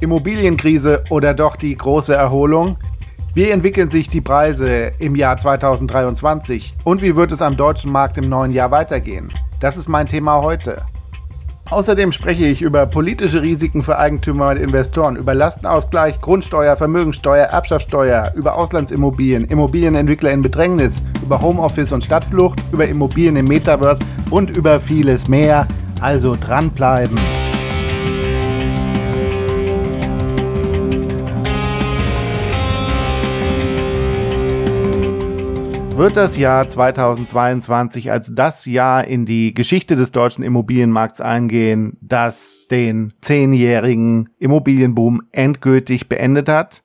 Immobilienkrise oder doch die große Erholung? Wie entwickeln sich die Preise im Jahr 2023 und wie wird es am deutschen Markt im neuen Jahr weitergehen? Das ist mein Thema heute. Außerdem spreche ich über politische Risiken für Eigentümer und Investoren, über Lastenausgleich, Grundsteuer, Vermögensteuer, Erbschaftssteuer, über Auslandsimmobilien, Immobilienentwickler in Bedrängnis, über Homeoffice und Stadtflucht, über Immobilien im Metaverse und über vieles mehr. Also dranbleiben. Wird das Jahr 2022 als das Jahr in die Geschichte des deutschen Immobilienmarkts eingehen, das den zehnjährigen Immobilienboom endgültig beendet hat?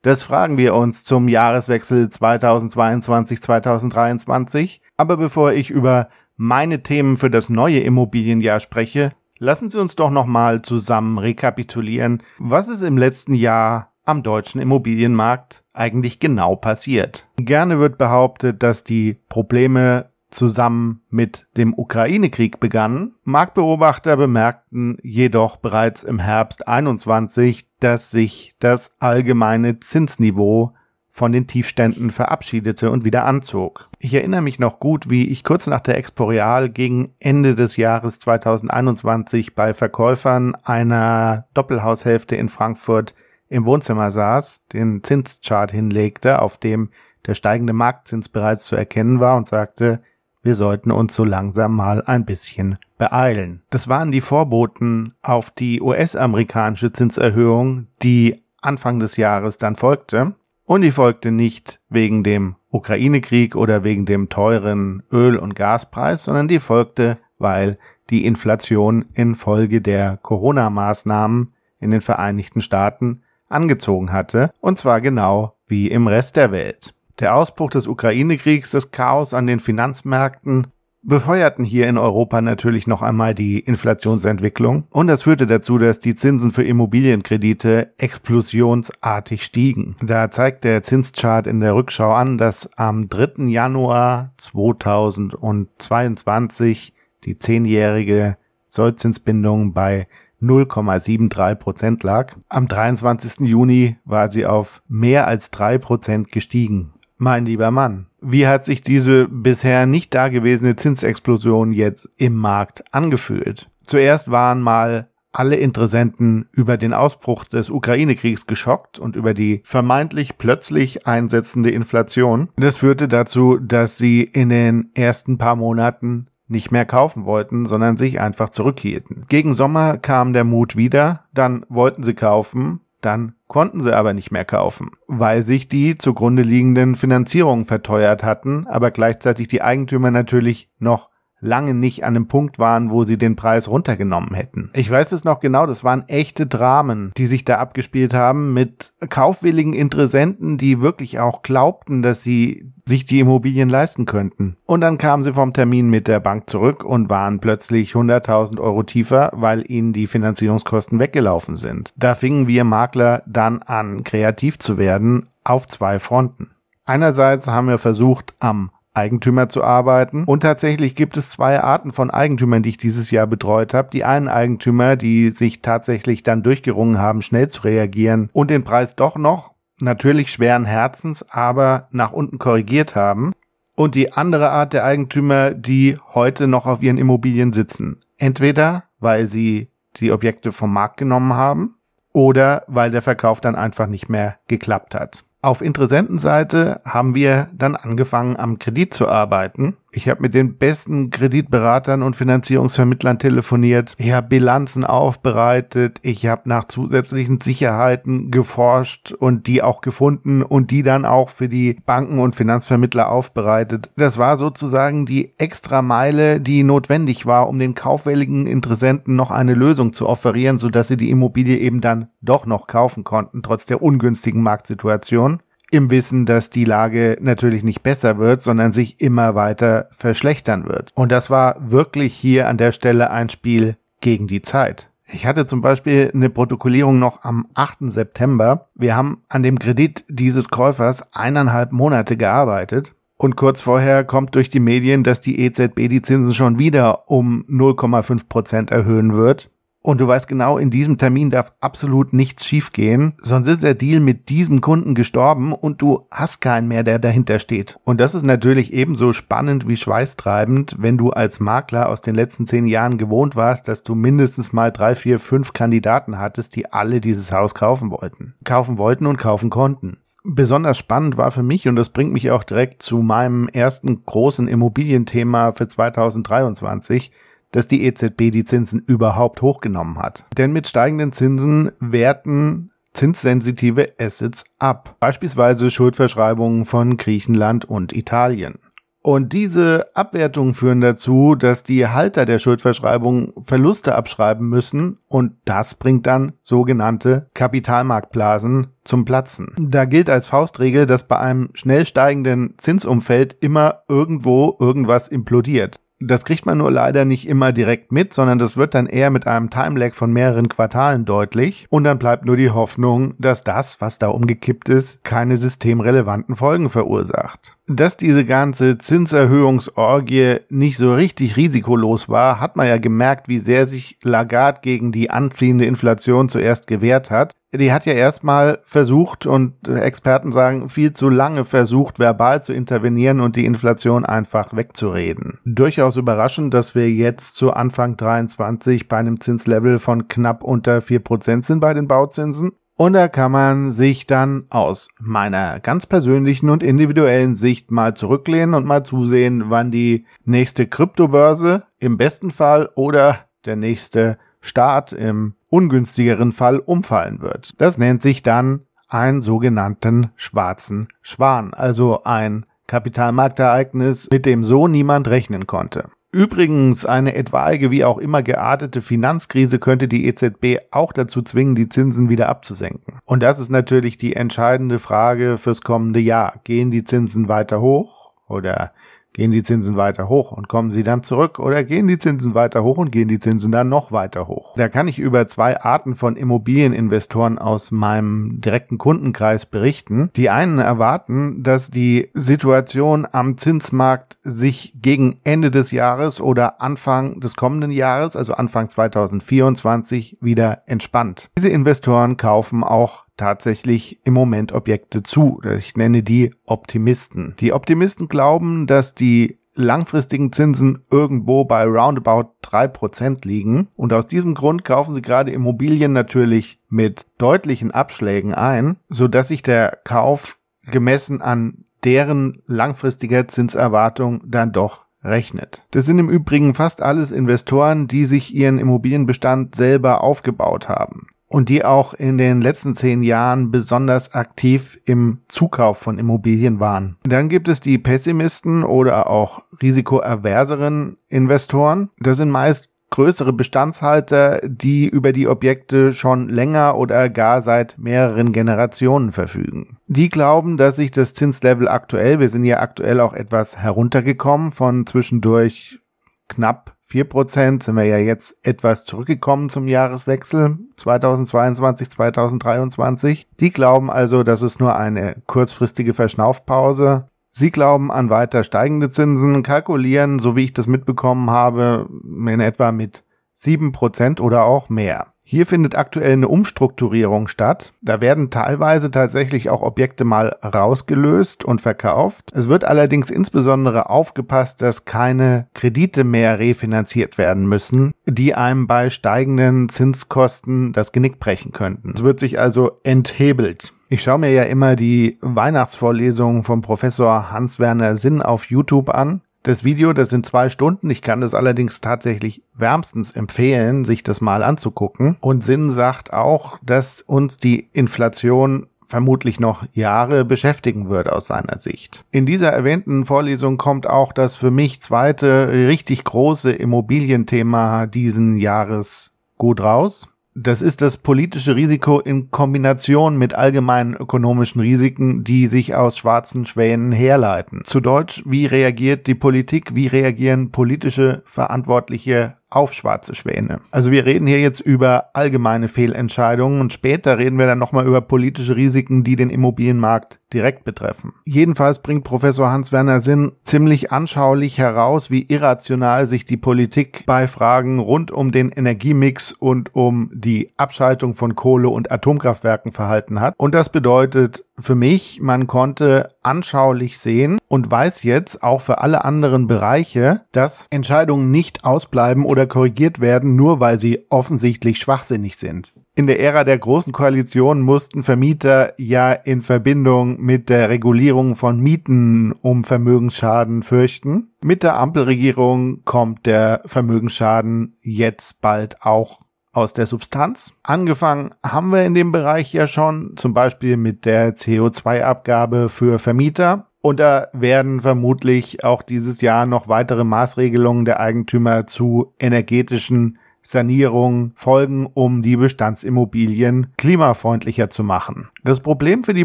Das fragen wir uns zum Jahreswechsel 2022-2023. Aber bevor ich über meine Themen für das neue Immobilienjahr spreche, lassen Sie uns doch nochmal zusammen rekapitulieren, was ist im letzten Jahr am deutschen Immobilienmarkt eigentlich genau passiert. Gerne wird behauptet, dass die Probleme zusammen mit dem Ukraine-Krieg begannen. Marktbeobachter bemerkten jedoch bereits im Herbst 21, dass sich das allgemeine Zinsniveau von den Tiefständen verabschiedete und wieder anzog. Ich erinnere mich noch gut, wie ich kurz nach der Exporeal gegen Ende des Jahres 2021 bei Verkäufern einer Doppelhaushälfte in Frankfurt im Wohnzimmer saß, den Zinschart hinlegte, auf dem der steigende Marktzins bereits zu erkennen war und sagte, wir sollten uns so langsam mal ein bisschen beeilen. Das waren die Vorboten auf die US-amerikanische Zinserhöhung, die Anfang des Jahres dann folgte. Und die folgte nicht wegen dem Ukraine-Krieg oder wegen dem teuren Öl- und Gaspreis, sondern die folgte, weil die Inflation infolge der Corona-Maßnahmen in den Vereinigten Staaten angezogen hatte, und zwar genau wie im Rest der Welt. Der Ausbruch des Ukraine-Kriegs, das Chaos an den Finanzmärkten befeuerten hier in Europa natürlich noch einmal die Inflationsentwicklung und das führte dazu, dass die Zinsen für Immobilienkredite explosionsartig stiegen. Da zeigt der Zinschart in der Rückschau an, dass am 3. Januar 2022 die zehnjährige Sollzinsbindung bei 0,73 Prozent lag. Am 23. Juni war sie auf mehr als drei Prozent gestiegen. Mein lieber Mann, wie hat sich diese bisher nicht dagewesene Zinsexplosion jetzt im Markt angefühlt? Zuerst waren mal alle Interessenten über den Ausbruch des Ukraine-Kriegs geschockt und über die vermeintlich plötzlich einsetzende Inflation. Das führte dazu, dass sie in den ersten paar Monaten nicht mehr kaufen wollten, sondern sich einfach zurückhielten. Gegen Sommer kam der Mut wieder, dann wollten sie kaufen, dann konnten sie aber nicht mehr kaufen, weil sich die zugrunde liegenden Finanzierungen verteuert hatten, aber gleichzeitig die Eigentümer natürlich noch lange nicht an dem Punkt waren, wo sie den Preis runtergenommen hätten. Ich weiß es noch genau, das waren echte Dramen, die sich da abgespielt haben mit kaufwilligen Interessenten, die wirklich auch glaubten, dass sie sich die Immobilien leisten könnten. Und dann kamen sie vom Termin mit der Bank zurück und waren plötzlich 100.000 Euro tiefer, weil ihnen die Finanzierungskosten weggelaufen sind. Da fingen wir Makler dann an, kreativ zu werden auf zwei Fronten. Einerseits haben wir versucht, am Eigentümer zu arbeiten. Und tatsächlich gibt es zwei Arten von Eigentümern, die ich dieses Jahr betreut habe. Die einen Eigentümer, die sich tatsächlich dann durchgerungen haben, schnell zu reagieren und den Preis doch noch, natürlich schweren Herzens, aber nach unten korrigiert haben. Und die andere Art der Eigentümer, die heute noch auf ihren Immobilien sitzen. Entweder weil sie die Objekte vom Markt genommen haben oder weil der Verkauf dann einfach nicht mehr geklappt hat. Auf Interessentenseite haben wir dann angefangen, am Kredit zu arbeiten. Ich habe mit den besten Kreditberatern und Finanzierungsvermittlern telefoniert. Ich habe Bilanzen aufbereitet. Ich habe nach zusätzlichen Sicherheiten geforscht und die auch gefunden und die dann auch für die Banken und Finanzvermittler aufbereitet. Das war sozusagen die extra Meile, die notwendig war, um den kaufwilligen Interessenten noch eine Lösung zu offerieren, sodass sie die Immobilie eben dann doch noch kaufen konnten, trotz der ungünstigen Marktsituation im Wissen, dass die Lage natürlich nicht besser wird, sondern sich immer weiter verschlechtern wird. Und das war wirklich hier an der Stelle ein Spiel gegen die Zeit. Ich hatte zum Beispiel eine Protokollierung noch am 8. September. Wir haben an dem Kredit dieses Käufers eineinhalb Monate gearbeitet. Und kurz vorher kommt durch die Medien, dass die EZB die Zinsen schon wieder um 0,5 Prozent erhöhen wird. Und du weißt genau, in diesem Termin darf absolut nichts schiefgehen, sonst ist der Deal mit diesem Kunden gestorben und du hast keinen mehr, der dahinter steht. Und das ist natürlich ebenso spannend wie schweißtreibend, wenn du als Makler aus den letzten zehn Jahren gewohnt warst, dass du mindestens mal drei, vier, fünf Kandidaten hattest, die alle dieses Haus kaufen wollten. Kaufen wollten und kaufen konnten besonders spannend war für mich, und das bringt mich auch direkt zu meinem ersten großen Immobilienthema für 2023, dass die EZB die Zinsen überhaupt hochgenommen hat. Denn mit steigenden Zinsen werten zinssensitive Assets ab, beispielsweise Schuldverschreibungen von Griechenland und Italien. Und diese Abwertungen führen dazu, dass die Halter der Schuldverschreibung Verluste abschreiben müssen und das bringt dann sogenannte Kapitalmarktblasen zum Platzen. Da gilt als Faustregel, dass bei einem schnell steigenden Zinsumfeld immer irgendwo irgendwas implodiert. Das kriegt man nur leider nicht immer direkt mit, sondern das wird dann eher mit einem Timelag von mehreren Quartalen deutlich und dann bleibt nur die Hoffnung, dass das, was da umgekippt ist, keine systemrelevanten Folgen verursacht. Dass diese ganze Zinserhöhungsorgie nicht so richtig risikolos war, hat man ja gemerkt, wie sehr sich Lagarde gegen die anziehende Inflation zuerst gewehrt hat die hat ja erstmal versucht und Experten sagen, viel zu lange versucht, verbal zu intervenieren und die Inflation einfach wegzureden. Durchaus überraschend, dass wir jetzt zu Anfang 23 bei einem Zinslevel von knapp unter 4% sind bei den Bauzinsen. Und da kann man sich dann aus meiner ganz persönlichen und individuellen Sicht mal zurücklehnen und mal zusehen, wann die nächste Kryptobörse im besten Fall oder der nächste Start im ungünstigeren Fall umfallen wird. Das nennt sich dann einen sogenannten schwarzen Schwan, also ein Kapitalmarktereignis, mit dem so niemand rechnen konnte. Übrigens, eine etwaige wie auch immer geartete Finanzkrise könnte die EZB auch dazu zwingen, die Zinsen wieder abzusenken. Und das ist natürlich die entscheidende Frage fürs kommende Jahr. Gehen die Zinsen weiter hoch oder Gehen die Zinsen weiter hoch und kommen sie dann zurück oder gehen die Zinsen weiter hoch und gehen die Zinsen dann noch weiter hoch? Da kann ich über zwei Arten von Immobilieninvestoren aus meinem direkten Kundenkreis berichten. Die einen erwarten, dass die Situation am Zinsmarkt sich gegen Ende des Jahres oder Anfang des kommenden Jahres, also Anfang 2024, wieder entspannt. Diese Investoren kaufen auch tatsächlich im Moment Objekte zu. Ich nenne die Optimisten. Die Optimisten glauben, dass die langfristigen Zinsen irgendwo bei roundabout drei Prozent liegen. Und aus diesem Grund kaufen sie gerade Immobilien natürlich mit deutlichen Abschlägen ein, so dass sich der Kauf gemessen an deren langfristiger Zinserwartung dann doch rechnet. Das sind im Übrigen fast alles Investoren, die sich ihren Immobilienbestand selber aufgebaut haben und die auch in den letzten zehn Jahren besonders aktiv im Zukauf von Immobilien waren. Dann gibt es die Pessimisten oder auch risikoaverseren Investoren. Das sind meist größere Bestandshalter, die über die Objekte schon länger oder gar seit mehreren Generationen verfügen. Die glauben, dass sich das Zinslevel aktuell, wir sind ja aktuell auch etwas heruntergekommen von zwischendurch knapp 4% sind wir ja jetzt etwas zurückgekommen zum Jahreswechsel 2022, 2023. Die glauben also, dass es nur eine kurzfristige Verschnaufpause. Sie glauben an weiter steigende Zinsen, kalkulieren, so wie ich das mitbekommen habe, in etwa mit 7% oder auch mehr. Hier findet aktuell eine Umstrukturierung statt. Da werden teilweise tatsächlich auch Objekte mal rausgelöst und verkauft. Es wird allerdings insbesondere aufgepasst, dass keine Kredite mehr refinanziert werden müssen, die einem bei steigenden Zinskosten das Genick brechen könnten. Es wird sich also enthebelt. Ich schaue mir ja immer die Weihnachtsvorlesungen vom Professor Hans-Werner Sinn auf YouTube an. Das Video, das sind zwei Stunden. Ich kann das allerdings tatsächlich wärmstens empfehlen, sich das mal anzugucken. Und Sinn sagt auch, dass uns die Inflation vermutlich noch Jahre beschäftigen wird aus seiner Sicht. In dieser erwähnten Vorlesung kommt auch das für mich zweite richtig große Immobilienthema diesen Jahres gut raus. Das ist das politische Risiko in Kombination mit allgemeinen ökonomischen Risiken, die sich aus schwarzen Schwänen herleiten. Zu Deutsch, wie reagiert die Politik, wie reagieren politische Verantwortliche auf schwarze Schwäne. Also wir reden hier jetzt über allgemeine Fehlentscheidungen und später reden wir dann nochmal über politische Risiken, die den Immobilienmarkt direkt betreffen. Jedenfalls bringt Professor Hans-Werner Sinn ziemlich anschaulich heraus, wie irrational sich die Politik bei Fragen rund um den Energiemix und um die Abschaltung von Kohle- und Atomkraftwerken verhalten hat. Und das bedeutet für mich, man konnte anschaulich sehen und weiß jetzt auch für alle anderen Bereiche, dass Entscheidungen nicht ausbleiben oder korrigiert werden, nur weil sie offensichtlich schwachsinnig sind. In der Ära der großen Koalition mussten Vermieter ja in Verbindung mit der Regulierung von Mieten um Vermögensschaden fürchten. Mit der Ampelregierung kommt der Vermögensschaden jetzt bald auch aus der Substanz. Angefangen haben wir in dem Bereich ja schon, zum Beispiel mit der CO2-Abgabe für Vermieter. Und da werden vermutlich auch dieses Jahr noch weitere Maßregelungen der Eigentümer zu energetischen Sanierung folgen, um die Bestandsimmobilien klimafreundlicher zu machen. Das Problem für die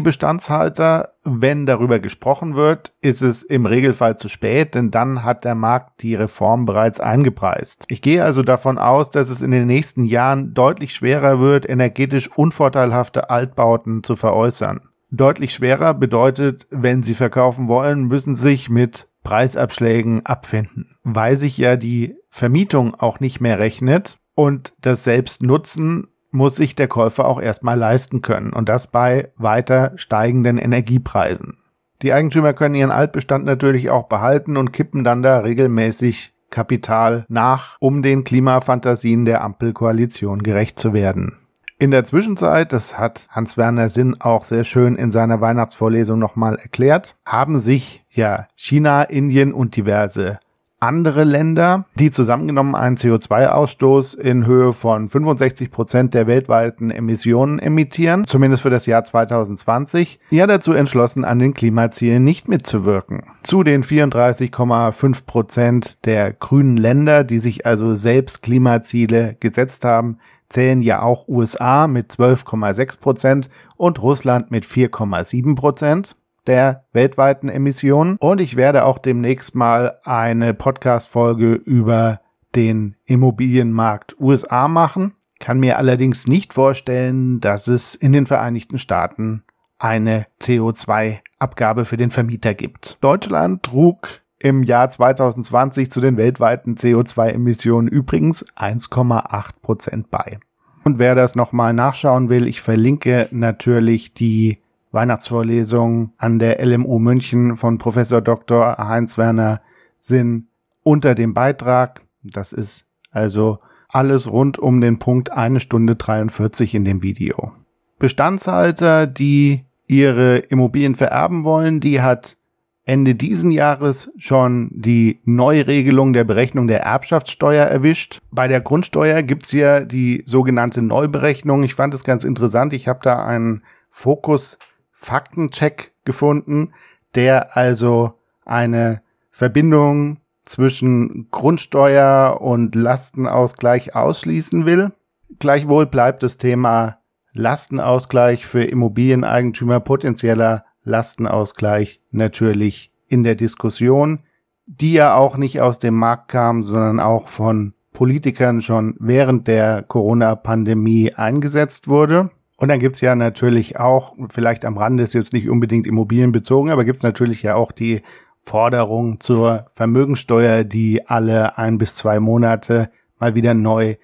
Bestandshalter, wenn darüber gesprochen wird, ist es im Regelfall zu spät, denn dann hat der Markt die Reform bereits eingepreist. Ich gehe also davon aus, dass es in den nächsten Jahren deutlich schwerer wird, energetisch unvorteilhafte Altbauten zu veräußern. Deutlich schwerer bedeutet, wenn Sie verkaufen wollen, müssen Sie sich mit Preisabschlägen abfinden, weil sich ja die Vermietung auch nicht mehr rechnet und das Selbstnutzen muss sich der Käufer auch erstmal leisten können und das bei weiter steigenden Energiepreisen. Die Eigentümer können ihren Altbestand natürlich auch behalten und kippen dann da regelmäßig Kapital nach, um den Klimafantasien der Ampelkoalition gerecht zu werden. In der Zwischenzeit, das hat Hans-Werner Sinn auch sehr schön in seiner Weihnachtsvorlesung nochmal erklärt, haben sich ja China, Indien und diverse andere Länder, die zusammengenommen einen CO2-Ausstoß in Höhe von 65 Prozent der weltweiten Emissionen emittieren, zumindest für das Jahr 2020, ja dazu entschlossen, an den Klimazielen nicht mitzuwirken. Zu den 34,5 Prozent der grünen Länder, die sich also selbst Klimaziele gesetzt haben, zählen ja auch USA mit 12,6 Prozent und Russland mit 4,7 Prozent der weltweiten Emissionen. Und ich werde auch demnächst mal eine Podcast-Folge über den Immobilienmarkt USA machen. Kann mir allerdings nicht vorstellen, dass es in den Vereinigten Staaten eine CO2-Abgabe für den Vermieter gibt. Deutschland trug im Jahr 2020 zu den weltweiten CO2-Emissionen übrigens 1,8 Prozent bei. Und wer das nochmal nachschauen will, ich verlinke natürlich die Weihnachtsvorlesung an der LMU München von Professor Dr. Heinz-Werner Sinn unter dem Beitrag. Das ist also alles rund um den Punkt eine Stunde 43 in dem Video. Bestandshalter, die ihre Immobilien vererben wollen, die hat Ende diesen Jahres schon die Neuregelung der Berechnung der Erbschaftssteuer erwischt. Bei der Grundsteuer gibt's ja die sogenannte Neuberechnung. Ich fand es ganz interessant. Ich habe da einen Fokus-Faktencheck gefunden, der also eine Verbindung zwischen Grundsteuer und Lastenausgleich ausschließen will. Gleichwohl bleibt das Thema Lastenausgleich für Immobilieneigentümer potenzieller Lastenausgleich natürlich in der Diskussion, die ja auch nicht aus dem Markt kam, sondern auch von Politikern schon während der Corona-Pandemie eingesetzt wurde. Und dann gibt's ja natürlich auch, vielleicht am Rande ist jetzt nicht unbedingt immobilienbezogen, aber gibt's natürlich ja auch die Forderung zur Vermögensteuer, die alle ein bis zwei Monate mal wieder neu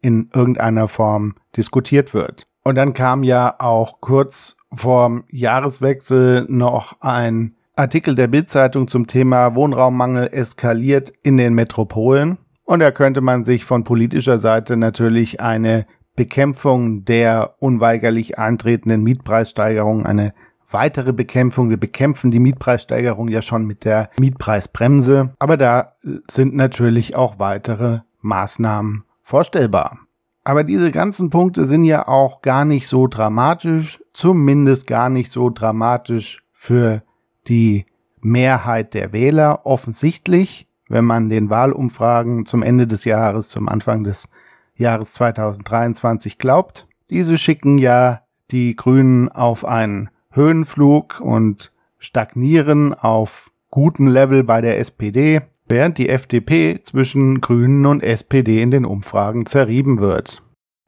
in irgendeiner Form diskutiert wird. Und dann kam ja auch kurz vorm Jahreswechsel noch ein Artikel der Bildzeitung zum Thema Wohnraummangel eskaliert in den Metropolen. Und da könnte man sich von politischer Seite natürlich eine Bekämpfung der unweigerlich eintretenden Mietpreissteigerung, eine weitere Bekämpfung. Wir bekämpfen die Mietpreissteigerung ja schon mit der Mietpreisbremse. Aber da sind natürlich auch weitere Maßnahmen vorstellbar. Aber diese ganzen Punkte sind ja auch gar nicht so dramatisch, zumindest gar nicht so dramatisch für die Mehrheit der Wähler offensichtlich, wenn man den Wahlumfragen zum Ende des Jahres, zum Anfang des Jahres 2023 glaubt. Diese schicken ja die Grünen auf einen Höhenflug und stagnieren auf guten Level bei der SPD. Während die FDP zwischen Grünen und SPD in den Umfragen zerrieben wird.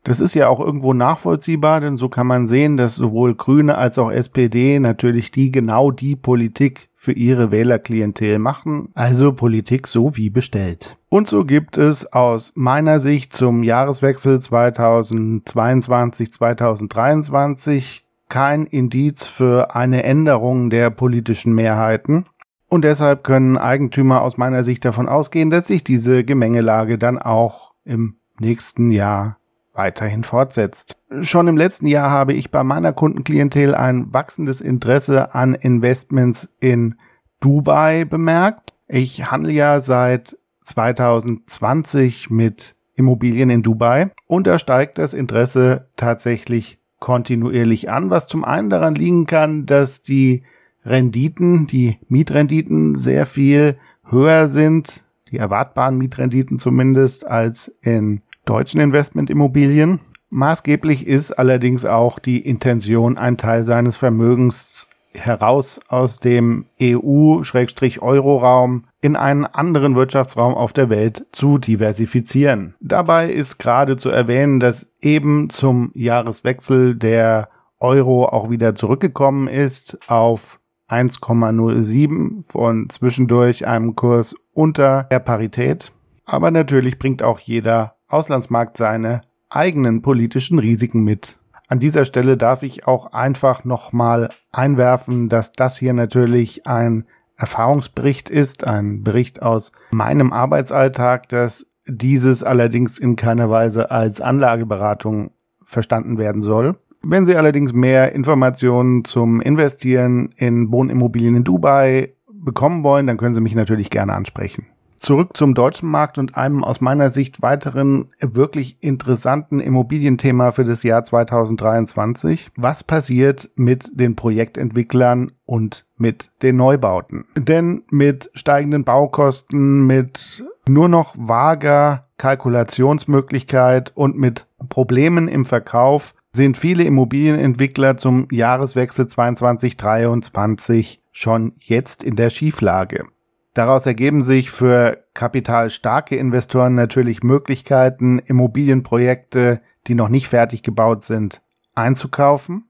Das ist ja auch irgendwo nachvollziehbar, denn so kann man sehen, dass sowohl Grüne als auch SPD natürlich die genau die Politik für ihre Wählerklientel machen, also Politik so wie bestellt. Und so gibt es aus meiner Sicht zum Jahreswechsel 2022-2023 kein Indiz für eine Änderung der politischen Mehrheiten. Und deshalb können Eigentümer aus meiner Sicht davon ausgehen, dass sich diese Gemengelage dann auch im nächsten Jahr weiterhin fortsetzt. Schon im letzten Jahr habe ich bei meiner Kundenklientel ein wachsendes Interesse an Investments in Dubai bemerkt. Ich handle ja seit 2020 mit Immobilien in Dubai und da steigt das Interesse tatsächlich kontinuierlich an, was zum einen daran liegen kann, dass die Renditen, die Mietrenditen sehr viel höher sind, die erwartbaren Mietrenditen zumindest, als in deutschen Investmentimmobilien. Maßgeblich ist allerdings auch die Intention, einen Teil seines Vermögens heraus aus dem EU-Euro-Raum in einen anderen Wirtschaftsraum auf der Welt zu diversifizieren. Dabei ist gerade zu erwähnen, dass eben zum Jahreswechsel der Euro auch wieder zurückgekommen ist auf 1,07 von zwischendurch einem Kurs unter der Parität. Aber natürlich bringt auch jeder Auslandsmarkt seine eigenen politischen Risiken mit. An dieser Stelle darf ich auch einfach nochmal einwerfen, dass das hier natürlich ein Erfahrungsbericht ist, ein Bericht aus meinem Arbeitsalltag, dass dieses allerdings in keiner Weise als Anlageberatung verstanden werden soll. Wenn Sie allerdings mehr Informationen zum Investieren in Wohnimmobilien in Dubai bekommen wollen, dann können Sie mich natürlich gerne ansprechen. Zurück zum deutschen Markt und einem aus meiner Sicht weiteren wirklich interessanten Immobilienthema für das Jahr 2023. Was passiert mit den Projektentwicklern und mit den Neubauten? Denn mit steigenden Baukosten, mit nur noch vager Kalkulationsmöglichkeit und mit Problemen im Verkauf sind viele Immobilienentwickler zum Jahreswechsel 2022-2023 schon jetzt in der Schieflage. Daraus ergeben sich für kapitalstarke Investoren natürlich Möglichkeiten, Immobilienprojekte, die noch nicht fertig gebaut sind, einzukaufen.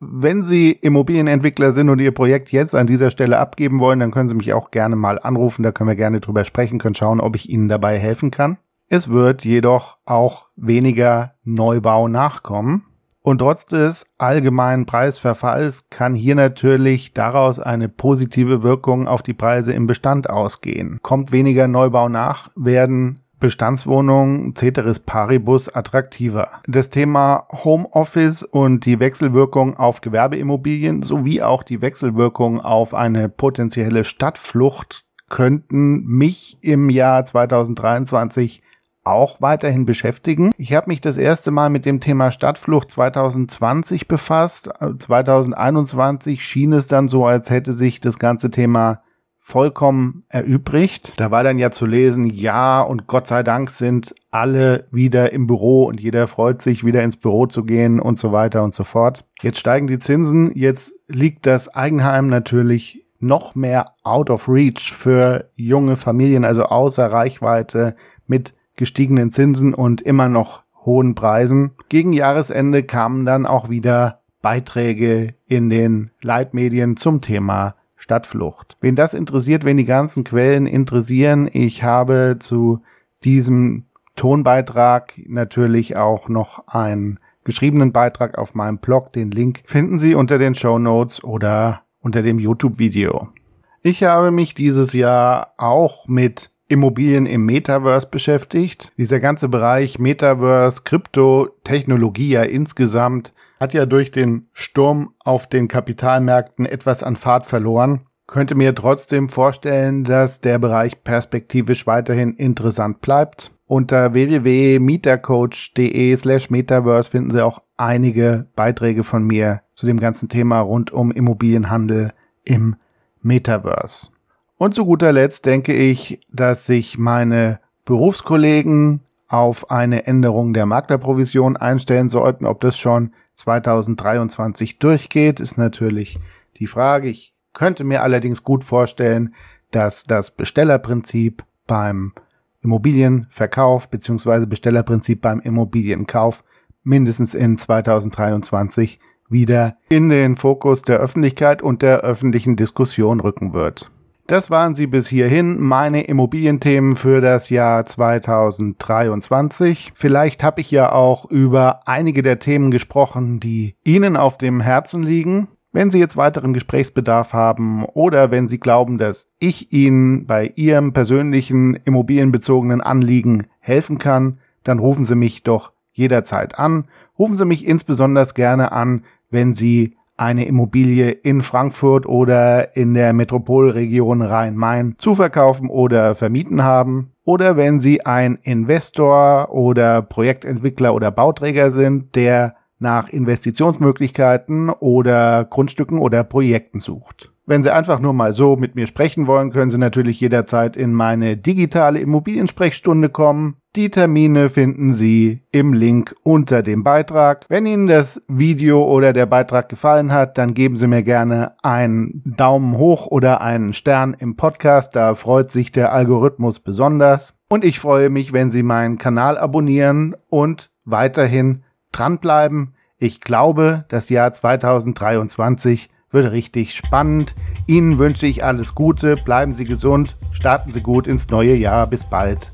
Wenn Sie Immobilienentwickler sind und Ihr Projekt jetzt an dieser Stelle abgeben wollen, dann können Sie mich auch gerne mal anrufen, da können wir gerne drüber sprechen, können schauen, ob ich Ihnen dabei helfen kann. Es wird jedoch auch weniger Neubau nachkommen. Und trotz des allgemeinen Preisverfalls kann hier natürlich daraus eine positive Wirkung auf die Preise im Bestand ausgehen. Kommt weniger Neubau nach, werden Bestandswohnungen ceteris paribus attraktiver. Das Thema Homeoffice und die Wechselwirkung auf Gewerbeimmobilien sowie auch die Wechselwirkung auf eine potenzielle Stadtflucht könnten mich im Jahr 2023 auch weiterhin beschäftigen. Ich habe mich das erste Mal mit dem Thema Stadtflucht 2020 befasst. 2021 schien es dann so, als hätte sich das ganze Thema vollkommen erübrigt. Da war dann ja zu lesen, ja und Gott sei Dank sind alle wieder im Büro und jeder freut sich, wieder ins Büro zu gehen und so weiter und so fort. Jetzt steigen die Zinsen, jetzt liegt das Eigenheim natürlich noch mehr out of reach für junge Familien, also außer Reichweite mit gestiegenen Zinsen und immer noch hohen Preisen. Gegen Jahresende kamen dann auch wieder Beiträge in den Leitmedien zum Thema Stadtflucht. Wen das interessiert, wen die ganzen Quellen interessieren, ich habe zu diesem Tonbeitrag natürlich auch noch einen geschriebenen Beitrag auf meinem Blog. Den Link finden Sie unter den Show Notes oder unter dem YouTube-Video. Ich habe mich dieses Jahr auch mit Immobilien im Metaverse beschäftigt. Dieser ganze Bereich Metaverse, Krypto, Technologie ja insgesamt hat ja durch den Sturm auf den Kapitalmärkten etwas an Fahrt verloren. Könnte mir trotzdem vorstellen, dass der Bereich perspektivisch weiterhin interessant bleibt. Unter www.mietercoach.de slash Metaverse finden Sie auch einige Beiträge von mir zu dem ganzen Thema rund um Immobilienhandel im Metaverse. Und zu guter Letzt denke ich, dass sich meine Berufskollegen auf eine Änderung der Maklerprovision einstellen sollten. Ob das schon 2023 durchgeht, ist natürlich die Frage. Ich könnte mir allerdings gut vorstellen, dass das Bestellerprinzip beim Immobilienverkauf bzw. Bestellerprinzip beim Immobilienkauf mindestens in 2023 wieder in den Fokus der Öffentlichkeit und der öffentlichen Diskussion rücken wird. Das waren sie bis hierhin, meine Immobilienthemen für das Jahr 2023. Vielleicht habe ich ja auch über einige der Themen gesprochen, die Ihnen auf dem Herzen liegen. Wenn Sie jetzt weiteren Gesprächsbedarf haben oder wenn Sie glauben, dass ich Ihnen bei Ihrem persönlichen immobilienbezogenen Anliegen helfen kann, dann rufen Sie mich doch jederzeit an. Rufen Sie mich insbesondere gerne an, wenn Sie eine Immobilie in Frankfurt oder in der Metropolregion Rhein-Main zu verkaufen oder vermieten haben. Oder wenn Sie ein Investor oder Projektentwickler oder Bauträger sind, der nach Investitionsmöglichkeiten oder Grundstücken oder Projekten sucht. Wenn Sie einfach nur mal so mit mir sprechen wollen, können Sie natürlich jederzeit in meine digitale Immobiliensprechstunde kommen. Die Termine finden Sie im Link unter dem Beitrag. Wenn Ihnen das Video oder der Beitrag gefallen hat, dann geben Sie mir gerne einen Daumen hoch oder einen Stern im Podcast. Da freut sich der Algorithmus besonders. Und ich freue mich, wenn Sie meinen Kanal abonnieren und weiterhin dranbleiben. Ich glaube, das Jahr 2023 wird richtig spannend. Ihnen wünsche ich alles Gute, bleiben Sie gesund, starten Sie gut ins neue Jahr. Bis bald.